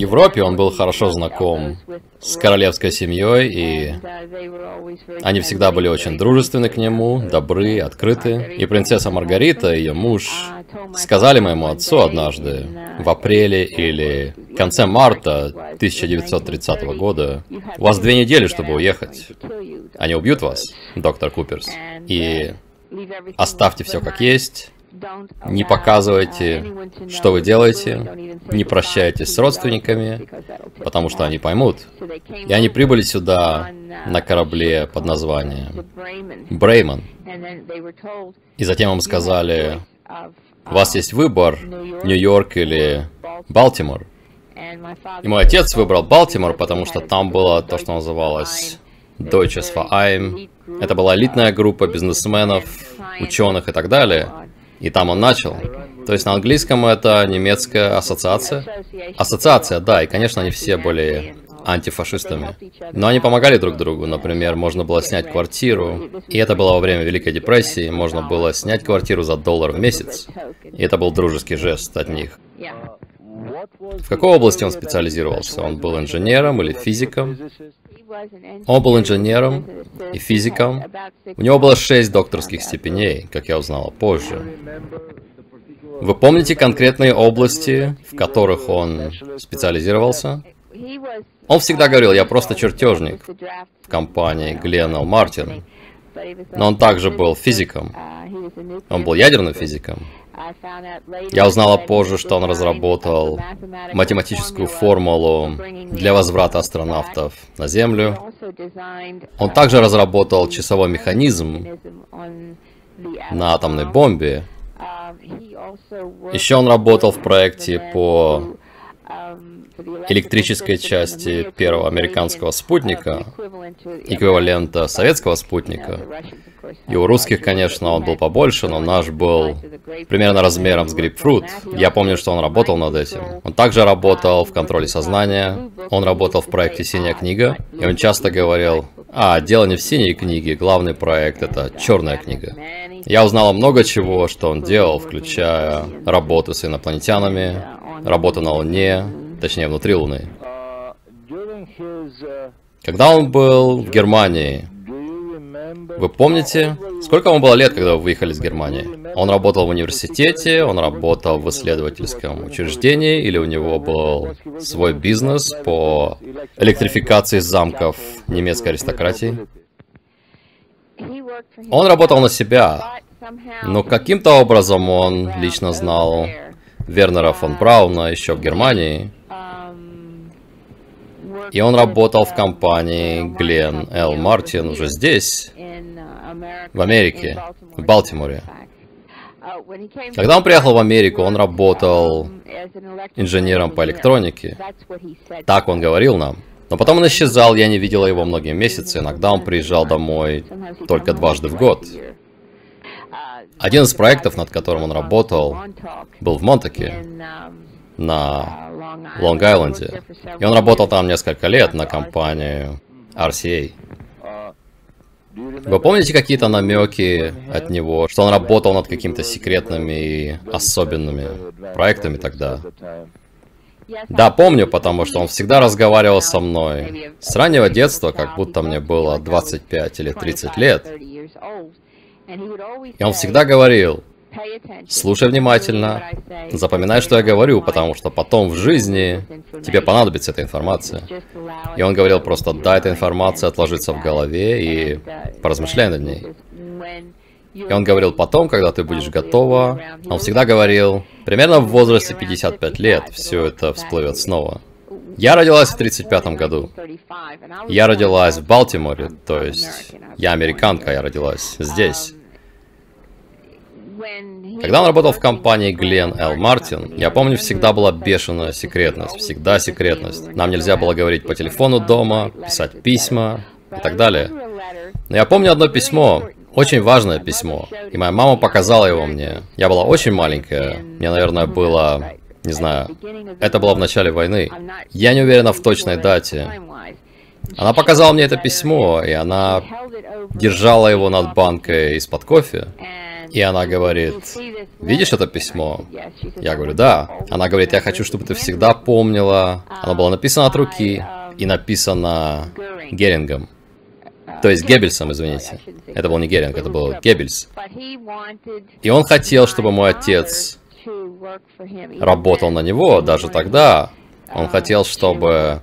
Европе он был хорошо знаком с королевской семьей, и они всегда были очень дружественны к нему, добры, открыты. И принцесса Маргарита, ее муж, сказали моему отцу однажды, в апреле или конце марта 1930 года, у вас две недели, чтобы уехать. Они убьют вас, доктор Куперс. И оставьте все как есть, не показывайте, что вы делаете, не прощайтесь с родственниками, потому что они поймут. И они прибыли сюда на корабле под названием Брейман. И затем им сказали, у вас есть выбор, Нью-Йорк или Балтимор. И мой отец выбрал Балтимор, потому что там было то, что называлось Deutsches Verein. Это была элитная группа бизнесменов, ученых и так далее. И там он начал. То есть на английском это немецкая ассоциация. Ассоциация, да, и конечно они все были антифашистами. Но они помогали друг другу. Например, можно было снять квартиру, и это было во время Великой депрессии, можно было снять квартиру за доллар в месяц. И это был дружеский жест от них. В какой области он специализировался? Он был инженером или физиком? Он был инженером и физиком. У него было шесть докторских степеней, как я узнала позже. Вы помните конкретные области, в которых он специализировался? Он всегда говорил, я просто чертежник в компании Гленнел Мартин. Но он также был физиком. Он был ядерным физиком. Я узнала позже, что он разработал математическую формулу для возврата астронавтов на Землю. Он также разработал часовой механизм на атомной бомбе. Еще он работал в проекте по электрической части первого американского спутника, эквивалента советского спутника. И у русских, конечно, он был побольше, но наш был примерно размером с грейпфрут. Я помню, что он работал над этим. Он также работал в контроле сознания, он работал в проекте «Синяя книга», и он часто говорил, а, дело не в синей книге, главный проект — это черная книга. Я узнала много чего, что он делал, включая работу с инопланетянами, работу на Луне, точнее внутри Луны. Когда он был в Германии, вы помните, сколько ему было лет, когда вы выехали из Германии? Он работал в университете, он работал в исследовательском учреждении, или у него был свой бизнес по электрификации замков немецкой аристократии? Он работал на себя, но каким-то образом он лично знал Вернера фон Брауна еще в Германии. И он работал в компании Глен Л. Мартин уже здесь, в Америке, в Балтиморе. Когда он приехал в Америку, он работал инженером по электронике. Так он говорил нам. Но потом он исчезал, я не видела его многие месяцы. Иногда он приезжал домой только дважды в год. Один из проектов, над которым он работал, был в Монтаке, на Лонг-Айленде. И он работал там несколько лет на компанию RCA. Вы помните какие-то намеки от него, что он работал над какими-то секретными и особенными проектами тогда? Да, помню, потому что он всегда разговаривал со мной. С раннего детства, как будто мне было 25 или 30 лет. И он всегда говорил, слушай внимательно, запоминай, что я говорю, потому что потом в жизни тебе понадобится эта информация. И он говорил просто, дай эта информация отложиться в голове и поразмышляй над ней. И он говорил потом, когда ты будешь готова, он всегда говорил, примерно в возрасте 55 лет все это всплывет снова. Я родилась в 35 году. Я родилась в Балтиморе, то есть я американка, я родилась здесь. Когда он работал в компании Глен Л. Мартин, я помню, всегда была бешеная секретность, всегда секретность. Нам нельзя было говорить по телефону дома, писать письма и так далее. Но я помню одно письмо, очень важное письмо, и моя мама показала его мне. Я была очень маленькая, мне, наверное, было, не знаю, это было в начале войны. Я не уверена в точной дате. Она показала мне это письмо, и она держала его над банкой из-под кофе. И она говорит, видишь это письмо? Я говорю, да. Она говорит, я хочу, чтобы ты всегда помнила. Оно было написано от руки и написано Герингом. То есть Геббельсом, извините. Это был не Геринг, это был Геббельс. И он хотел, чтобы мой отец работал на него даже тогда. Он хотел, чтобы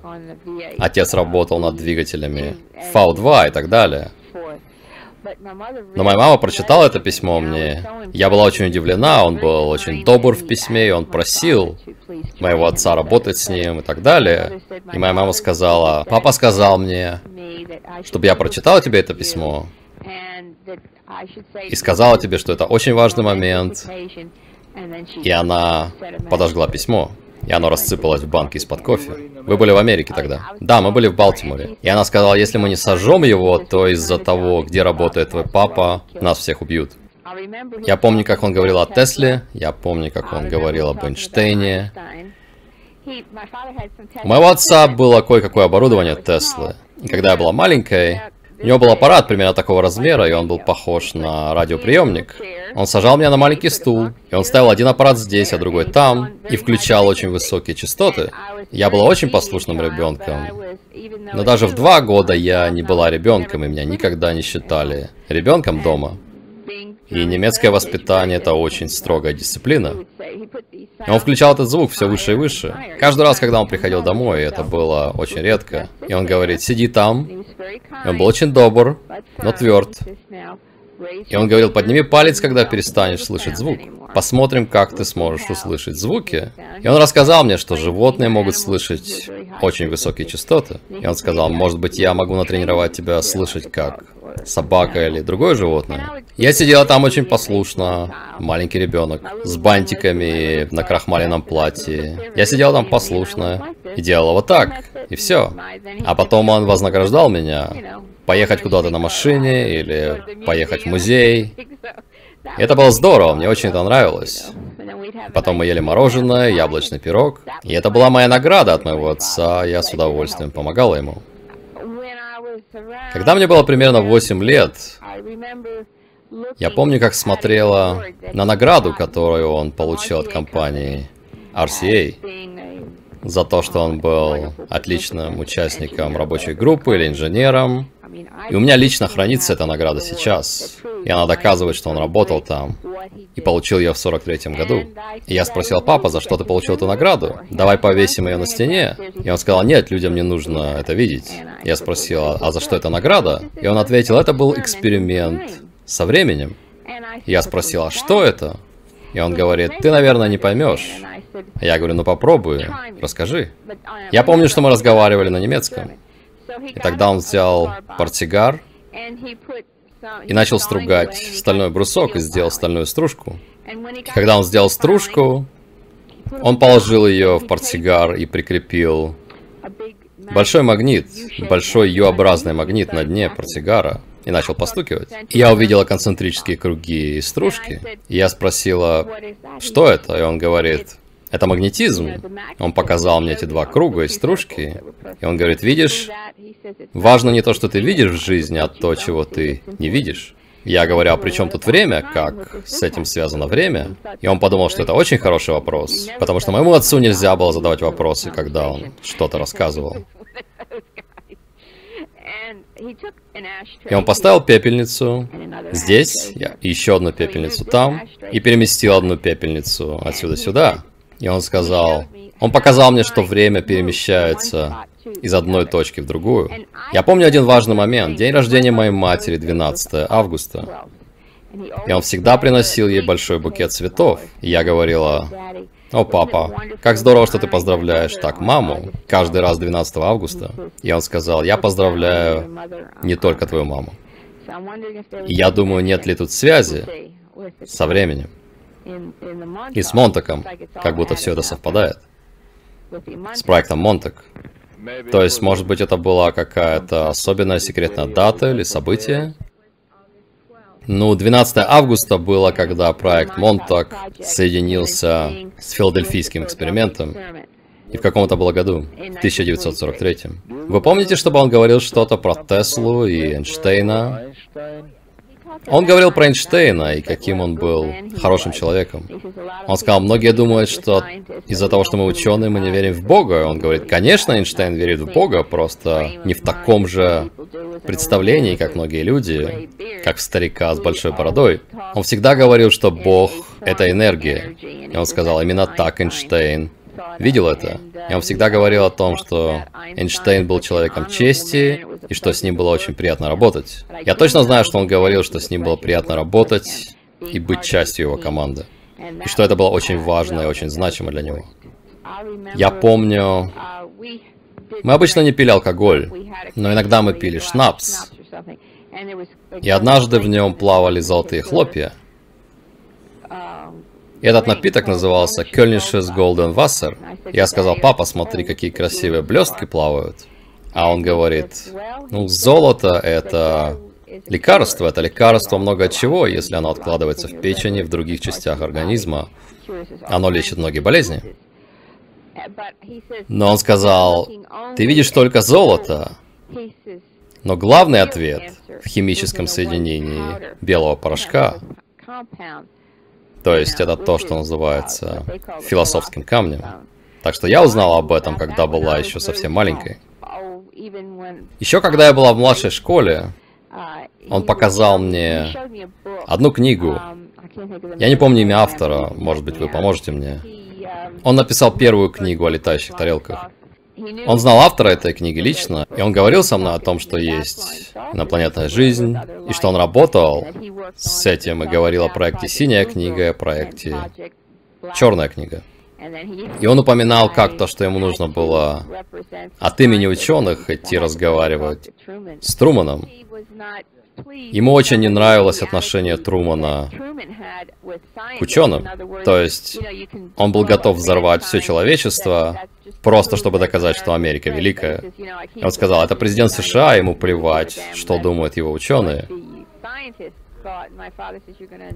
отец работал над двигателями V2 и так далее. Но моя мама прочитала это письмо мне. Я была очень удивлена, он был очень добр в письме, и он просил моего отца работать с ним и так далее. И моя мама сказала, папа сказал мне, чтобы я прочитала тебе это письмо, и сказала тебе, что это очень важный момент, и она подожгла письмо. И оно рассыпалось в банке из-под кофе. Вы были в Америке тогда? Да, мы были в Балтиморе. И она сказала, если мы не сожжем его, то из-за того, где работает твой папа, нас всех убьют. Я помню, как он говорил о Тесле, я помню, как он говорил об Эйнштейне. У моего отца было кое-какое оборудование Теслы. И когда я была маленькой, у него был аппарат примерно такого размера, и он был похож на радиоприемник. Он сажал меня на маленький стул, и он ставил один аппарат здесь, а другой там, и включал очень высокие частоты. Я была очень послушным ребенком. Но даже в два года я не была ребенком, и меня никогда не считали ребенком дома. И немецкое воспитание – это очень строгая дисциплина. Он включал этот звук все выше и выше. Каждый раз, когда он приходил домой, это было очень редко. И он говорит, сиди там. И он был очень добр, но тверд. И он говорил, подними палец, когда перестанешь слышать звук. Посмотрим, как ты сможешь услышать звуки. И он рассказал мне, что животные могут слышать очень высокие частоты. И он сказал, может быть, я могу натренировать тебя слышать как собака или другое животное. Я сидела там очень послушно, маленький ребенок, с бантиками на крахмаленном платье. Я сидела там послушно и делала вот так, и все. А потом он вознаграждал меня поехать куда-то на машине или поехать в музей. Это было здорово, мне очень это нравилось. Потом мы ели мороженое, яблочный пирог. И это была моя награда от моего отца, я с удовольствием помогала ему. Когда мне было примерно 8 лет, я помню, как смотрела на награду, которую он получил от компании RCA за то, что он был отличным участником рабочей группы или инженером. И у меня лично хранится эта награда сейчас. И она доказывает, что он работал там. И получил ее в 43-м году. И я спросил, папа, за что ты получил эту награду? Давай повесим ее на стене. И он сказал, нет, людям не нужно это видеть. Я спросил, а за что эта награда? И он ответил, это был эксперимент со временем. Я спросил, а что это? И он говорит, ты, наверное, не поймешь. Я говорю, ну попробуй, расскажи. Я помню, что мы разговаривали на немецком. И тогда он взял портсигар и начал стругать стальной брусок и сделал стальную стружку. И когда он сделал стружку, он положил ее в портсигар и прикрепил большой магнит, большой Ю-образный магнит на дне портсигара и начал постукивать. И я увидела концентрические круги и стружки. И я спросила, что это? И он говорит, это магнетизм. Он показал мне эти два круга и стружки. И он говорит, видишь, важно не то, что ты видишь в жизни, а то, чего ты не видишь. Я говорю, а при чем тут время? Как с этим связано время? И он подумал, что это очень хороший вопрос. Потому что моему отцу нельзя было задавать вопросы, когда он что-то рассказывал. И он поставил пепельницу здесь, еще одну пепельницу там, и переместил одну пепельницу отсюда сюда. И он сказал, он показал мне, что время перемещается из одной точки в другую. Я помню один важный момент. День рождения моей матери, 12 августа. И он всегда приносил ей большой букет цветов. И я говорила, о, папа, как здорово, что ты поздравляешь так маму каждый раз 12 августа. И он сказал, я поздравляю не только твою маму. И я думаю, нет ли тут связи со временем и с Монтаком, как будто все это совпадает. С проектом Монтак. То есть, может быть, это была какая-то особенная секретная дата или событие? Ну, 12 августа было, когда проект Монтак соединился с филадельфийским экспериментом. И в каком-то было году, в 1943. Вы помните, чтобы он говорил что-то про Теслу и Эйнштейна? Он говорил про Эйнштейна и каким он был хорошим человеком. Он сказал, многие думают, что из-за того, что мы ученые, мы не верим в Бога. Он говорит, конечно, Эйнштейн верит в Бога, просто не в таком же представлении, как многие люди, как в старика с большой бородой. Он всегда говорил, что Бог — это энергия. И он сказал, именно так Эйнштейн видел это. И он всегда говорил о том, что Эйнштейн был человеком чести, и что с ним было очень приятно работать. Я точно знаю, что он говорил, что с ним было приятно работать и быть частью его команды. И что это было очень важно и очень значимо для него. Я помню, мы обычно не пили алкоголь, но иногда мы пили шнапс. И однажды в нем плавали золотые хлопья. Этот напиток назывался Кёльнишес Golden Wasser. Я сказал, папа, смотри, какие красивые блестки плавают. А он говорит, ну, золото это лекарство, это лекарство много чего, если оно откладывается в печени, в других частях организма. Оно лечит многие болезни. Но он сказал, ты видишь только золото, но главный ответ в химическом соединении белого порошка то есть это то, что называется философским камнем. Так что я узнала об этом, когда была еще совсем маленькой. Еще когда я была в младшей школе, он показал мне одну книгу. Я не помню имя автора, может быть, вы поможете мне. Он написал первую книгу о летающих тарелках. Он знал автора этой книги лично, и он говорил со мной о том, что есть инопланетная жизнь, и что он работал с этим и говорил о проекте «Синяя книга», о проекте «Черная книга». И он упоминал как-то, что ему нужно было от имени ученых идти разговаривать с Труманом. Ему очень не нравилось отношение Трумана к ученым. То есть он был готов взорвать все человечество, просто чтобы доказать, что Америка великая. Он сказал, это президент США, ему плевать, что думают его ученые.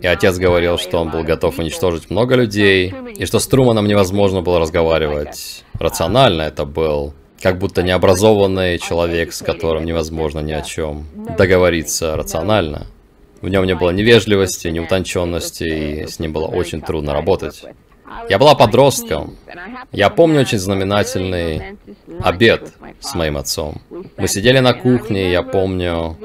И отец говорил, что он был готов уничтожить много людей, и что с Труманом невозможно было разговаривать рационально. Это был как будто необразованный человек, с которым невозможно ни о чем договориться рационально. В нем не было ни вежливости, ни утонченности, и с ним было очень трудно работать. Я была подростком. Я помню очень знаменательный обед с моим отцом. Мы сидели на кухне, я помню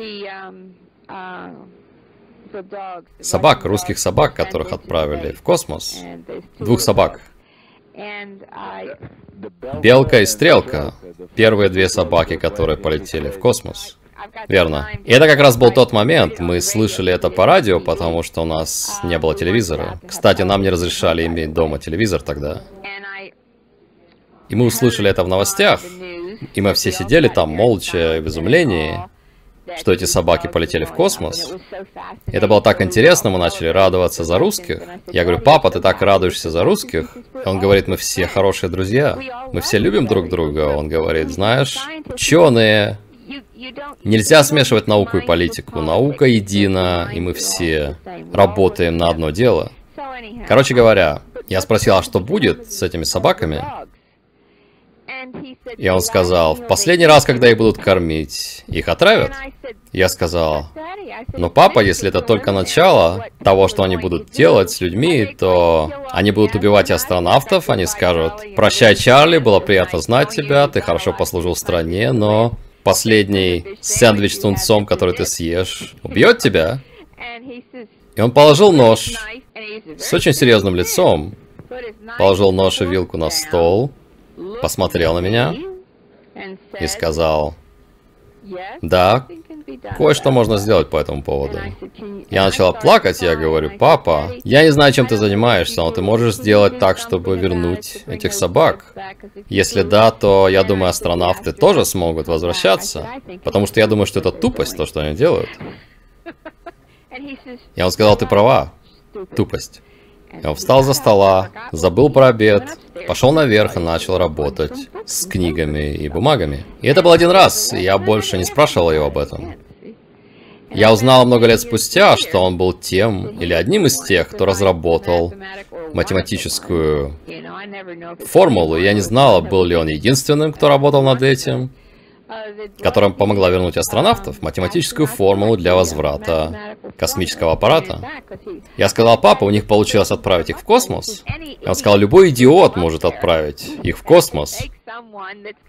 собак, русских собак, которых отправили в космос. Двух собак. Белка и Стрелка. Первые две собаки, которые полетели в космос. Верно. И это как раз был тот момент, мы слышали это по радио, потому что у нас не было телевизора. Кстати, нам не разрешали иметь дома телевизор тогда. И мы услышали это в новостях, и мы все сидели там молча в изумлении что эти собаки полетели в космос. И это было так интересно, мы начали радоваться за русских. Я говорю, папа, ты так радуешься за русских? И он говорит, мы все хорошие друзья, мы все любим друг друга. Он говорит, знаешь, ученые, нельзя смешивать науку и политику. Наука едина, и мы все работаем на одно дело. Короче говоря, я спросил, а что будет с этими собаками? И он сказал, в последний раз, когда их будут кормить, их отравят? Я сказал, ну папа, если это только начало того, что они будут делать с людьми, то они будут убивать астронавтов, они скажут, прощай, Чарли, было приятно знать тебя, ты хорошо послужил стране, но последний сэндвич с тунцом, который ты съешь, убьет тебя. И он положил нож с очень серьезным лицом, положил нож и вилку на стол, посмотрел на меня и сказал, да, кое-что можно сделать по этому поводу. Я начала плакать, я говорю, папа, я не знаю, чем ты занимаешься, но ты можешь сделать так, чтобы вернуть этих собак. Если да, то я думаю, астронавты тоже смогут возвращаться, потому что я думаю, что это тупость, то, что они делают. Я ему сказал, ты права, тупость. Он встал за стола, забыл про обед, пошел наверх и начал работать с книгами и бумагами. И это был один раз, и я больше не спрашивал его об этом. Я узнал много лет спустя, что он был тем или одним из тех, кто разработал математическую формулу. Я не знала, был ли он единственным, кто работал над этим, которая помогла вернуть астронавтов, математическую формулу для возврата космического аппарата. Я сказал, папа, у них получилось отправить их в космос. И он сказал, любой идиот может отправить их в космос.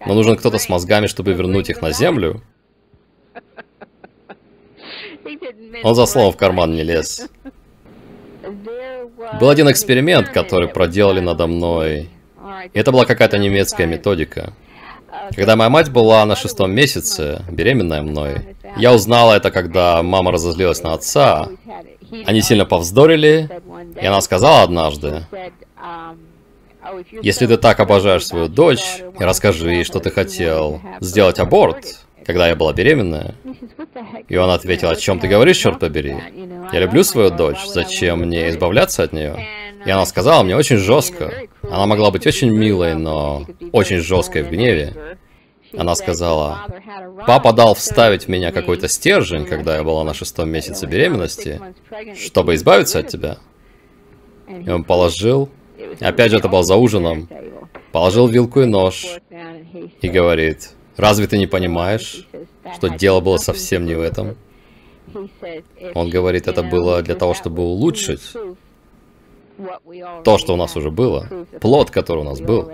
Но нужен кто-то с мозгами, чтобы вернуть их на Землю. Он за словом в карман не лез. Был один эксперимент, который проделали надо мной. И это была какая-то немецкая методика. Когда моя мать была на шестом месяце, беременная мной, я узнала это, когда мама разозлилась на отца. Они сильно повздорили, и она сказала однажды, если ты так обожаешь свою дочь, расскажи ей, что ты хотел сделать аборт, когда я была беременная. И он ответил, о чем ты говоришь, черт побери? Я люблю свою дочь, зачем мне избавляться от нее? И она сказала мне очень жестко. Она могла быть очень милой, но очень жесткой в гневе. Она сказала, папа дал вставить в меня какой-то стержень, когда я была на шестом месяце беременности, чтобы избавиться от тебя. И он положил, опять же это был за ужином, положил вилку и нож и говорит, разве ты не понимаешь, что дело было совсем не в этом? Он говорит, это было для того, чтобы улучшить то, что у нас уже было, плод, который у нас был.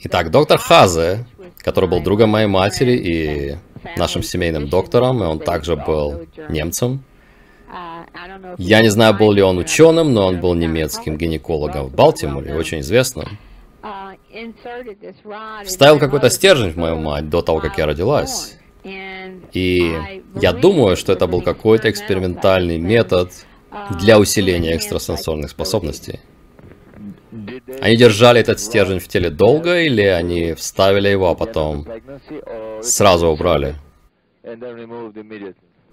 Итак, доктор Хазе, который был другом моей матери и нашим семейным доктором, и он также был немцем. Я не знаю, был ли он ученым, но он был немецким гинекологом в Балтиморе, очень известным. Вставил какой-то стержень в мою мать до того, как я родилась. И я думаю, что это был какой-то экспериментальный метод для усиления экстрасенсорных способностей. Они держали этот стержень в теле долго, или они вставили его, а потом сразу убрали?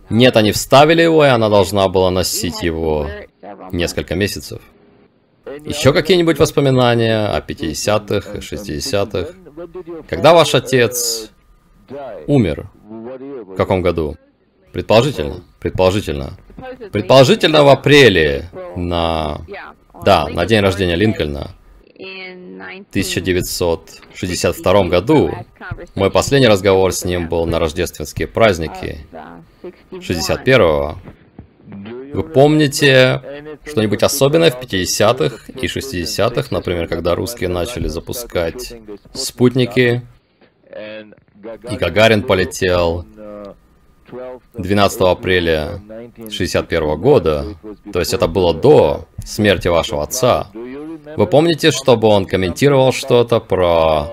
Нет, они вставили его, и она должна была носить его несколько месяцев. Еще какие-нибудь воспоминания о 50-х и 60-х? Когда ваш отец умер? В каком году? Предположительно. Предположительно. Предположительно в апреле на... Да, на день рождения Линкольна. В 1962 году мой последний разговор с ним был на рождественские праздники 61-го. Вы помните что-нибудь особенное в 50-х и 60-х, например, когда русские начали запускать спутники, и Гагарин полетел 12 апреля 61 года, то есть это было до смерти вашего отца. Вы помните, чтобы он комментировал что-то про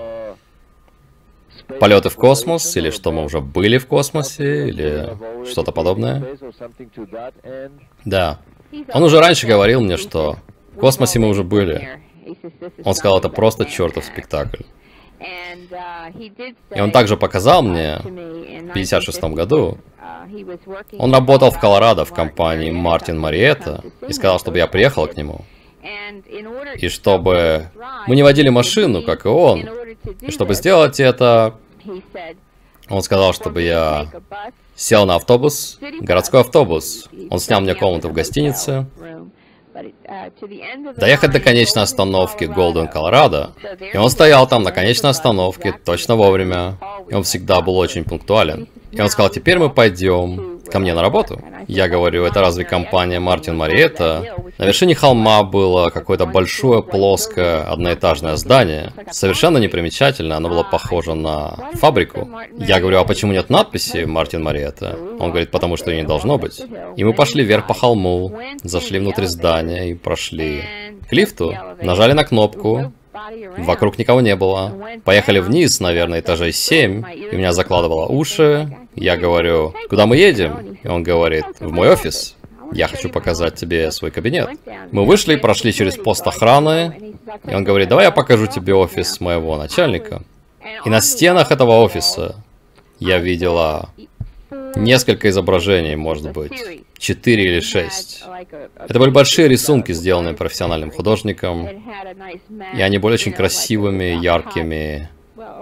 полеты в космос, или что мы уже были в космосе, или что-то подобное? Да. Он уже раньше говорил мне, что в космосе мы уже были. Он сказал, это просто чертов спектакль. И он также показал мне в 56 году, он работал в Колорадо в компании Мартин Мариетта и сказал, чтобы я приехал к нему. И чтобы мы не водили машину, как и он. И чтобы сделать это, он сказал, чтобы я сел на автобус, городской автобус. Он снял мне комнату в гостинице. Доехать до конечной остановки Голден, Колорадо. И он стоял там на конечной остановке точно вовремя. И он всегда был очень пунктуален. И он сказал, теперь мы пойдем ко мне на работу. Я говорю, это разве компания Мартин Мариетта? На вершине холма было какое-то большое, плоское, одноэтажное здание. Совершенно непримечательное, оно было похоже на фабрику. Я говорю, а почему нет надписи Мартин Мариетта? Он говорит, потому что ее не должно быть. И мы пошли вверх по холму, зашли внутрь здания и прошли к лифту, нажали на кнопку, Вокруг никого не было. Поехали вниз, наверное, этажей 7. И меня закладывало уши. Я говорю, куда мы едем? И он говорит, в мой офис. Я хочу показать тебе свой кабинет. Мы вышли, прошли через пост охраны. И он говорит, давай я покажу тебе офис моего начальника. И на стенах этого офиса я видела несколько изображений, может быть, четыре или шесть. Это были большие рисунки, сделанные профессиональным художником, и они были очень красивыми, яркими,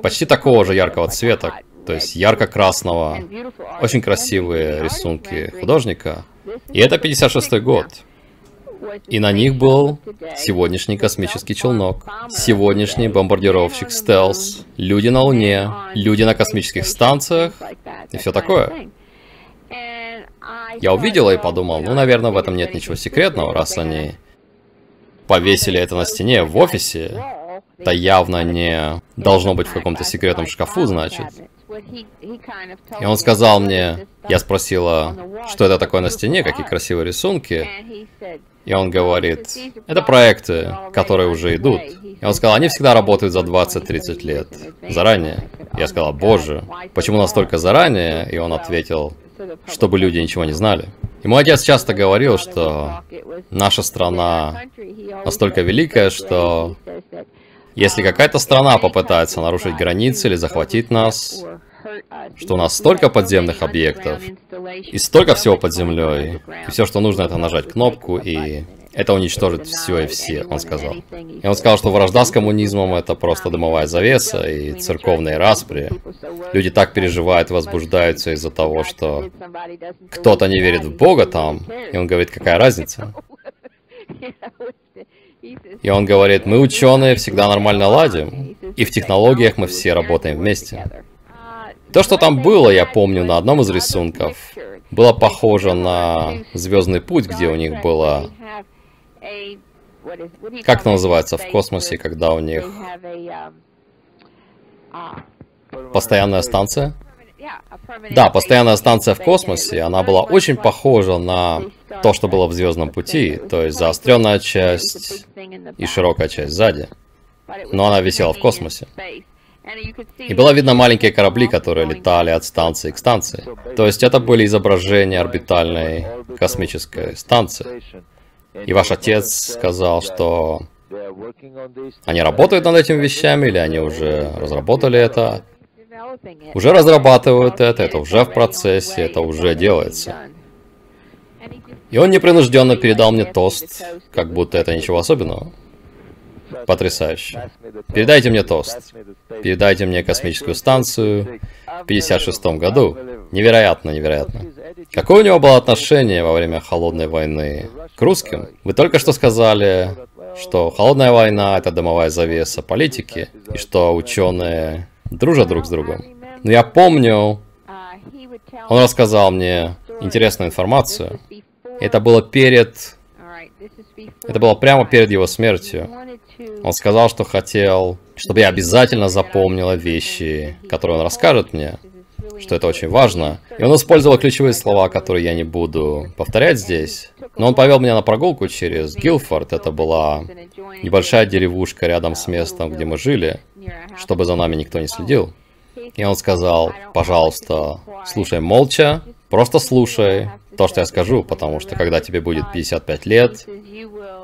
почти такого же яркого цвета, то есть ярко-красного, очень красивые рисунки художника. И это 56 год. И на них был сегодняшний космический челнок, сегодняшний бомбардировщик стелс, люди на Луне, люди на космических станциях и все такое. Я увидела и подумал, ну, наверное, в этом нет ничего секретного, раз они повесили это на стене в офисе. Это явно не должно быть в каком-то секретном шкафу, значит. И он сказал мне, я спросила, что это такое на стене, какие красивые рисунки. И он говорит, это проекты, которые уже идут. И он сказал, они всегда работают за 20-30 лет, заранее. Я сказал, боже, почему настолько заранее? И он ответил, чтобы люди ничего не знали. И мой отец часто говорил, что наша страна настолько великая, что если какая-то страна попытается нарушить границы или захватить нас, что у нас столько подземных объектов и столько всего под землей, и все, что нужно, это нажать кнопку, и это уничтожит все и все, он сказал. И он сказал, что вражда с коммунизмом это просто дымовая завеса и церковные распри. Люди так переживают, возбуждаются из-за того, что кто-то не верит в Бога там, и он говорит, какая разница? И он говорит, мы ученые всегда нормально ладим, и в технологиях мы все работаем вместе. То, что там было, я помню на одном из рисунков, было похоже на Звездный путь, где у них было... Как это называется в космосе, когда у них... Постоянная станция? Да, постоянная станция в космосе, она была очень похожа на то, что было в Звездном пути, то есть заостренная часть и широкая часть сзади. Но она висела в космосе. И было видно маленькие корабли, которые летали от станции к станции. То есть это были изображения орбитальной космической станции. И ваш отец сказал, что они работают над этими вещами, или они уже разработали это, уже разрабатывают это, это уже в процессе, это уже делается. И он непринужденно передал мне тост, как будто это ничего особенного. Потрясающе. Передайте мне тост. Передайте мне космическую станцию в 56 году. Невероятно, невероятно. Какое у него было отношение во время Холодной войны к русским? Вы только что сказали, что Холодная война — это дымовая завеса политики, и что ученые дружат друг с другом. Но я помню, он рассказал мне интересную информацию. Это было перед... Это было прямо перед его смертью. Он сказал, что хотел, чтобы я обязательно запомнила вещи, которые он расскажет мне, что это очень важно. И он использовал ключевые слова, которые я не буду повторять здесь. Но он повел меня на прогулку через Гилфорд. Это была небольшая деревушка рядом с местом, где мы жили, чтобы за нами никто не следил. И он сказал, пожалуйста, слушай молча, просто слушай то, что я скажу, потому что когда тебе будет 55 лет,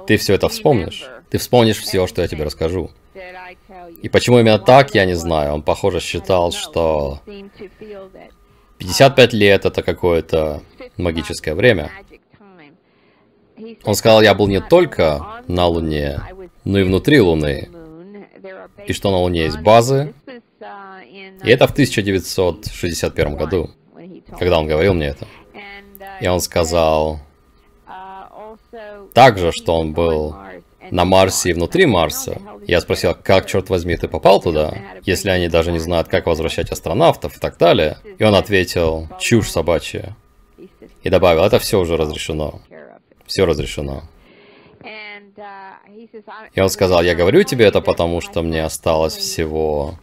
ты все это вспомнишь. Ты вспомнишь все, что я тебе расскажу. И почему именно так, я не знаю. Он, похоже, считал, что 55 лет это какое-то магическое время. Он сказал, я был не только на Луне, но и внутри Луны. И что на Луне есть базы. И это в 1961 году, когда он говорил мне это. И он сказал также, что он был на Марсе и внутри Марса. Я спросил, как, черт возьми, ты попал туда, если они даже не знают, как возвращать астронавтов и так далее. И он ответил, чушь собачья. И добавил, это все уже разрешено. Все разрешено. И он сказал, я говорю тебе это потому, что мне осталось всего...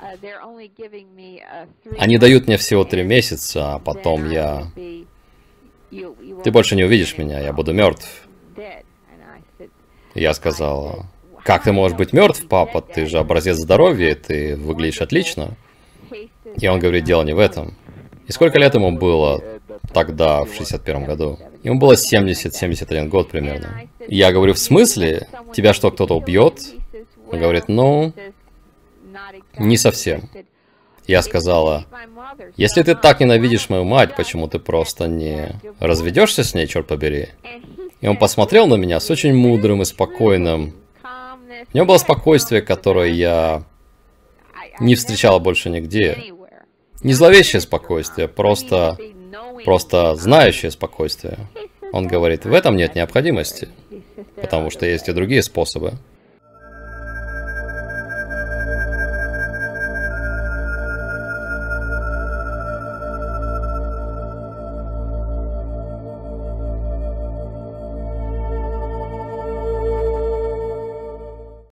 Они дают мне всего три месяца, а потом я... Ты больше не увидишь меня, я буду мертв. Я сказала, как ты можешь быть мертв, папа? Ты же образец здоровья, ты выглядишь отлично. И он говорит, дело не в этом. И сколько лет ему было тогда, в 61 году? Ему было 70-71 год примерно. Я говорю, в смысле? Тебя что, кто-то убьет? Он говорит, ну, не совсем. Я сказала, если ты так ненавидишь мою мать, почему ты просто не разведешься с ней, черт побери? И он посмотрел на меня с очень мудрым и спокойным. У него было спокойствие, которое я не встречала больше нигде. Не зловещее спокойствие, просто, просто знающее спокойствие. Он говорит, в этом нет необходимости. потому что есть и другие способы.